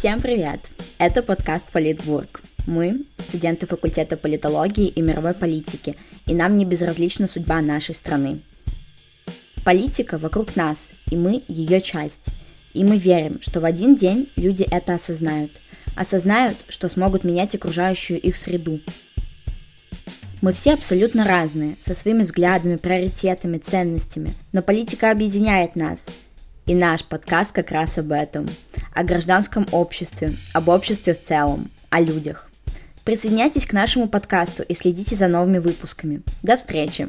Всем привет! Это подкаст «Политбург». Мы – студенты факультета политологии и мировой политики, и нам не безразлична судьба нашей страны. Политика вокруг нас, и мы – ее часть. И мы верим, что в один день люди это осознают. Осознают, что смогут менять окружающую их среду. Мы все абсолютно разные, со своими взглядами, приоритетами, ценностями, но политика объединяет нас – и наш подкаст как раз об этом. О гражданском обществе, об обществе в целом, о людях. Присоединяйтесь к нашему подкасту и следите за новыми выпусками. До встречи!